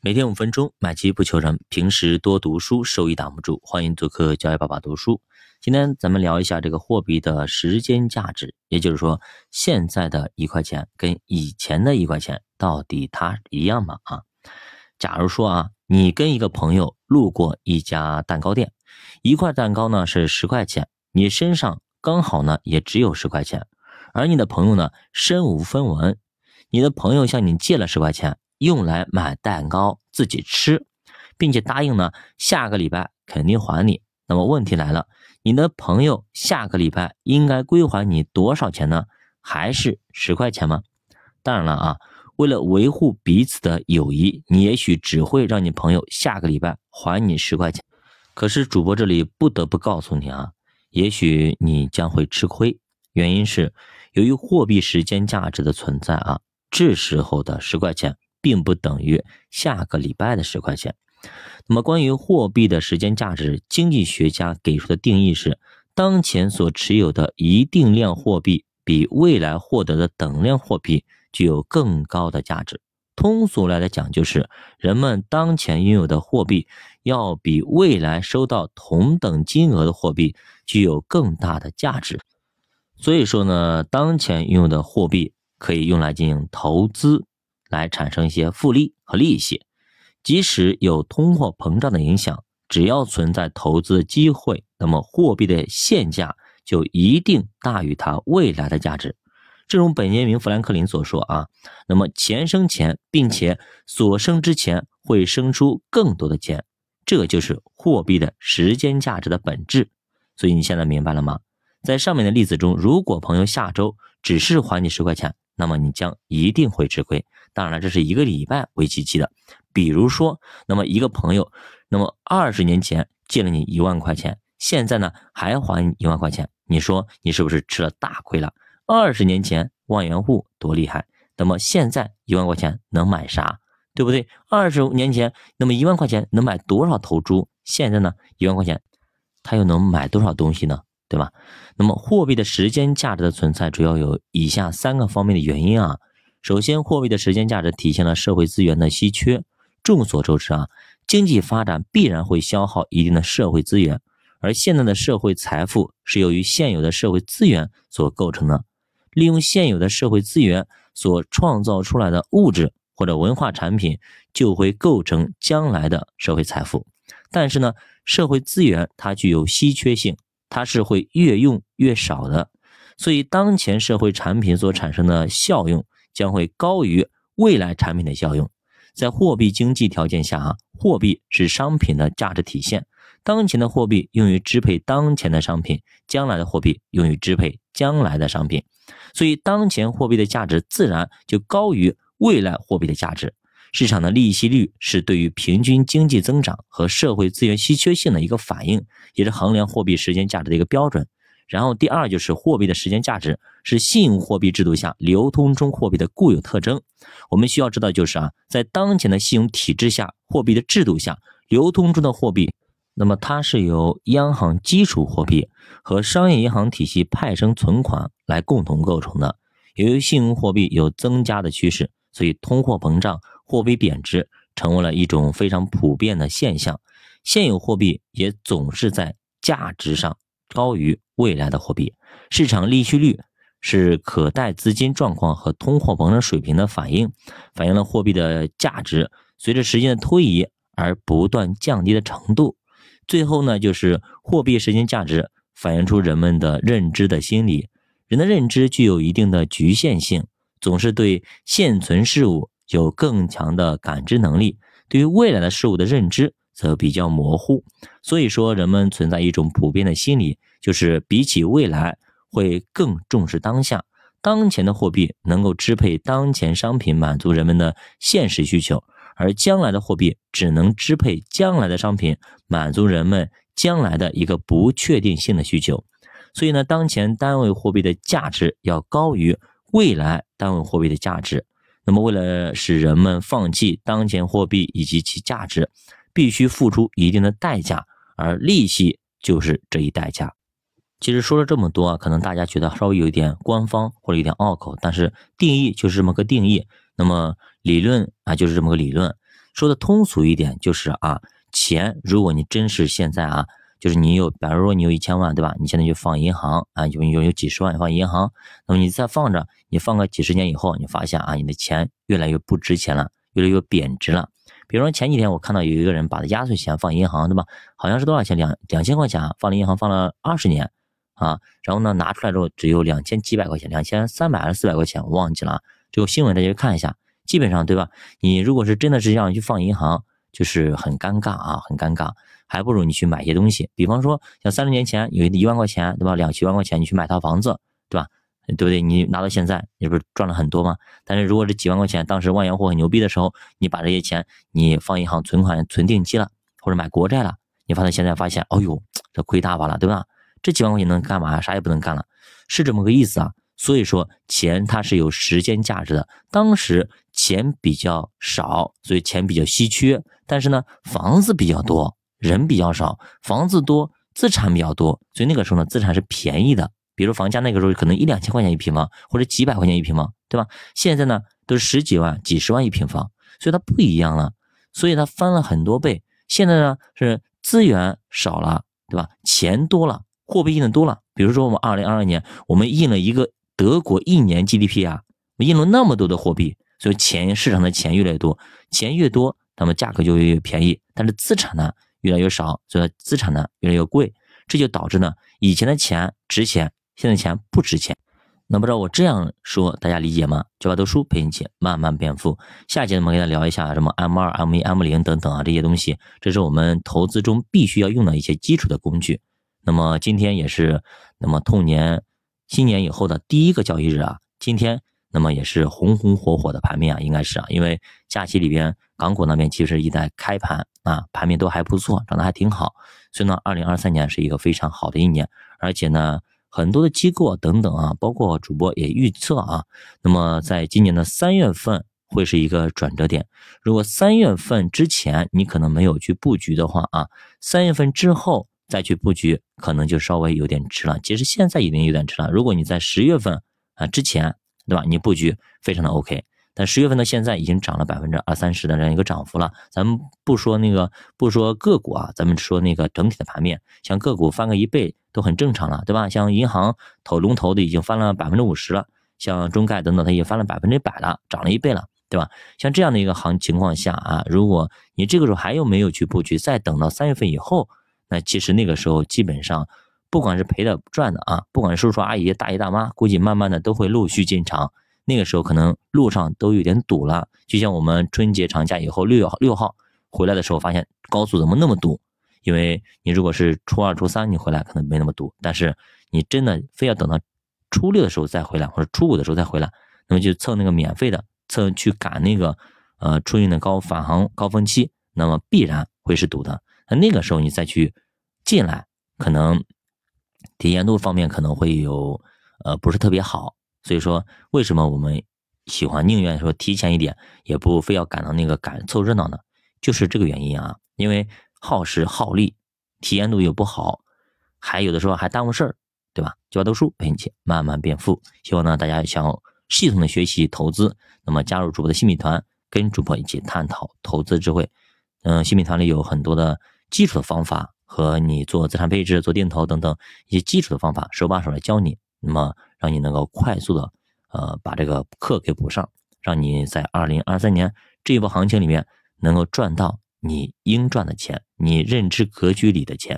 每天五分钟，买基不求人。平时多读书，收益挡不住。欢迎做客教育爸爸读书。今天咱们聊一下这个货币的时间价值，也就是说，现在的一块钱跟以前的一块钱到底它一样吗？啊，假如说啊，你跟一个朋友路过一家蛋糕店，一块蛋糕呢是十块钱，你身上刚好呢也只有十块钱，而你的朋友呢身无分文，你的朋友向你借了十块钱。用来买蛋糕自己吃，并且答应呢，下个礼拜肯定还你。那么问题来了，你的朋友下个礼拜应该归还你多少钱呢？还是十块钱吗？当然了啊，为了维护彼此的友谊，你也许只会让你朋友下个礼拜还你十块钱。可是主播这里不得不告诉你啊，也许你将会吃亏。原因是由于货币时间价值的存在啊，这时候的十块钱。并不等于下个礼拜的十块钱。那么，关于货币的时间价值，经济学家给出的定义是：当前所持有的一定量货币比未来获得的等量货币具有更高的价值。通俗来讲，就是人们当前拥有的货币要比未来收到同等金额的货币具有更大的价值。所以说呢，当前拥有的货币可以用来进行投资。来产生一些复利和利息，即使有通货膨胀的影响，只要存在投资机会，那么货币的现价就一定大于它未来的价值。正如本杰明·富兰克林所说啊，那么钱生钱，并且所生之钱会生出更多的钱，这就是货币的时间价值的本质。所以你现在明白了吗？在上面的例子中，如果朋友下周只是还你十块钱。那么你将一定会吃亏。当然了，这是一个礼拜为期期的。比如说，那么一个朋友，那么二十年前借了你一万块钱，现在呢还还你一万块钱，你说你是不是吃了大亏了？二十年前万元户多厉害，那么现在一万块钱能买啥？对不对？二十年前那么一万块钱能买多少头猪？现在呢一万块钱，他又能买多少东西呢？对吧？那么货币的时间价值的存在，主要有以下三个方面的原因啊。首先，货币的时间价值体现了社会资源的稀缺。众所周知啊，经济发展必然会消耗一定的社会资源，而现在的社会财富是由于现有的社会资源所构成的。利用现有的社会资源所创造出来的物质或者文化产品，就会构成将来的社会财富。但是呢，社会资源它具有稀缺性。它是会越用越少的，所以当前社会产品所产生的效用将会高于未来产品的效用。在货币经济条件下，啊，货币是商品的价值体现。当前的货币用于支配当前的商品，将来的货币用于支配将来的商品，所以当前货币的价值自然就高于未来货币的价值。市场的利息率是对于平均经济增长和社会资源稀缺性的一个反应，也是衡量货币时间价值的一个标准。然后第二就是货币的时间价值是信用货币制度下流通中货币的固有特征。我们需要知道就是啊，在当前的信用体制下，货币的制度下流通中的货币，那么它是由央行基础货币和商业银行体系派生存款来共同构成的。由于信用货币有增加的趋势，所以通货膨胀。货币贬值成为了一种非常普遍的现象，现有货币也总是在价值上高于未来的货币。市场利息率是可贷资金状况和通货膨胀水平的反映，反映了货币的价值随着时间的推移而不断降低的程度。最后呢，就是货币时间价值反映出人们的认知的心理。人的认知具有一定的局限性，总是对现存事物。有更强的感知能力，对于未来的事物的认知则比较模糊。所以说，人们存在一种普遍的心理，就是比起未来会更重视当下。当前的货币能够支配当前商品，满足人们的现实需求；而将来的货币只能支配将来的商品，满足人们将来的一个不确定性的需求。所以呢，当前单位货币的价值要高于未来单位货币的价值。那么，为了使人们放弃当前货币以及其价值，必须付出一定的代价，而利息就是这一代价。其实说了这么多啊，可能大家觉得稍微有一点官方或者有点拗口，但是定义就是这么个定义。那么理论啊，就是这么个理论。说的通俗一点就是啊，钱如果你真是现在啊，就是你有，假如说你有一千万，对吧？你现在就放银行啊，有有有几十万放银行，那么你再放着，你放个几十年以后，你发现啊，你的钱越来越不值钱了，越来越贬值了。比如说前几天我看到有一个人把他压岁钱放银行，对吧？好像是多少钱？两两千块钱啊，放了银行放了二十年啊，然后呢拿出来之后只有两千几百块钱，两千三百还是四百块钱，我忘记了。这个新闻大家看一下，基本上对吧？你如果是真的是让你去放银行，就是很尴尬啊，很尴尬，还不如你去买一些东西。比方说像三十年前有一万块钱，对吧？两七万块钱你去买套房子，对吧？对不对？你拿到现在，你不是赚了很多吗？但是如果这几万块钱当时万元户很牛逼的时候，你把这些钱你放银行存款、存定期了，或者买国债了，你发现现在发现，哦呦，这亏大发了，对吧？这几万块钱能干嘛？啥也不能干了，是这么个意思啊。所以说，钱它是有时间价值的。当时钱比较少，所以钱比较稀缺。但是呢，房子比较多，人比较少，房子多，资产比较多，所以那个时候呢，资产是便宜的。比如房价那个时候可能一两千块钱一平方，或者几百块钱一平方，对吧？现在呢都是十几万、几十万一平方，所以它不一样了，所以它翻了很多倍。现在呢是资源少了，对吧？钱多了，货币印的多了。比如说我们二零二二年，我们印了一个德国一年 GDP 啊，印了那么多的货币，所以钱市场的钱越来越多，钱越多，那么价格就越越便宜。但是资产呢越来越少，所以资产呢越来越贵，这就导致呢以前的钱值钱。现在钱不值钱，那不知道我这样说大家理解吗？就把读书陪你一起慢慢变富。下节我们给大家聊一下什么 M 二、M 一、M 零等等啊这些东西，这是我们投资中必须要用的一些基础的工具。那么今天也是那么兔年新年以后的第一个交易日啊，今天那么也是红红火火的盘面啊，应该是啊，因为假期里边港股那边其实一在开盘啊，盘面都还不错，涨得还挺好，所以呢，二零二三年是一个非常好的一年，而且呢。很多的机构等等啊，包括主播也预测啊，那么在今年的三月份会是一个转折点。如果三月份之前你可能没有去布局的话啊，三月份之后再去布局，可能就稍微有点迟了。其实现在已经有点迟了。如果你在十月份啊之前，对吧？你布局非常的 OK。但十月份到现在已经涨了百分之二三十的这样一个涨幅了。咱们不说那个，不说个股啊，咱们说那个整体的盘面，像个股翻个一倍都很正常了，对吧？像银行投龙头的已经翻了百分之五十了，像中概等等，它也翻了百分之百了，涨了一倍了，对吧？像这样的一个行情况下啊，如果你这个时候还有没有去布局，再等到三月份以后，那其实那个时候基本上，不管是赔的赚的啊，不管是叔叔阿姨、大爷大妈，估计慢慢的都会陆续进场。那个时候可能路上都有点堵了，就像我们春节长假以后六六号回来的时候，发现高速怎么那么堵？因为你如果是初二、初三你回来可能没那么堵，但是你真的非要等到初六的时候再回来，或者初五的时候再回来，那么就蹭那个免费的，蹭去赶那个呃春运的高返航高峰期，那么必然会是堵的。那那个时候你再去进来，可能体验度方面可能会有呃不是特别好。所以说，为什么我们喜欢宁愿说提前一点，也不非要赶到那个赶凑热闹呢？就是这个原因啊，因为耗时耗力，体验度又不好，还有的时候还耽误事儿，对吧？就要读书陪你一起慢慢变富。希望呢大家想系统的学习投资，那么加入主播的新米团，跟主播一起探讨投资智慧。嗯，新米团里有很多的基础的方法和你做资产配置、做定投等等一些基础的方法，手把手来教你。那么。让你能够快速的，呃，把这个课给补上，让你在二零二三年这一波行情里面能够赚到你应赚的钱，你认知格局里的钱。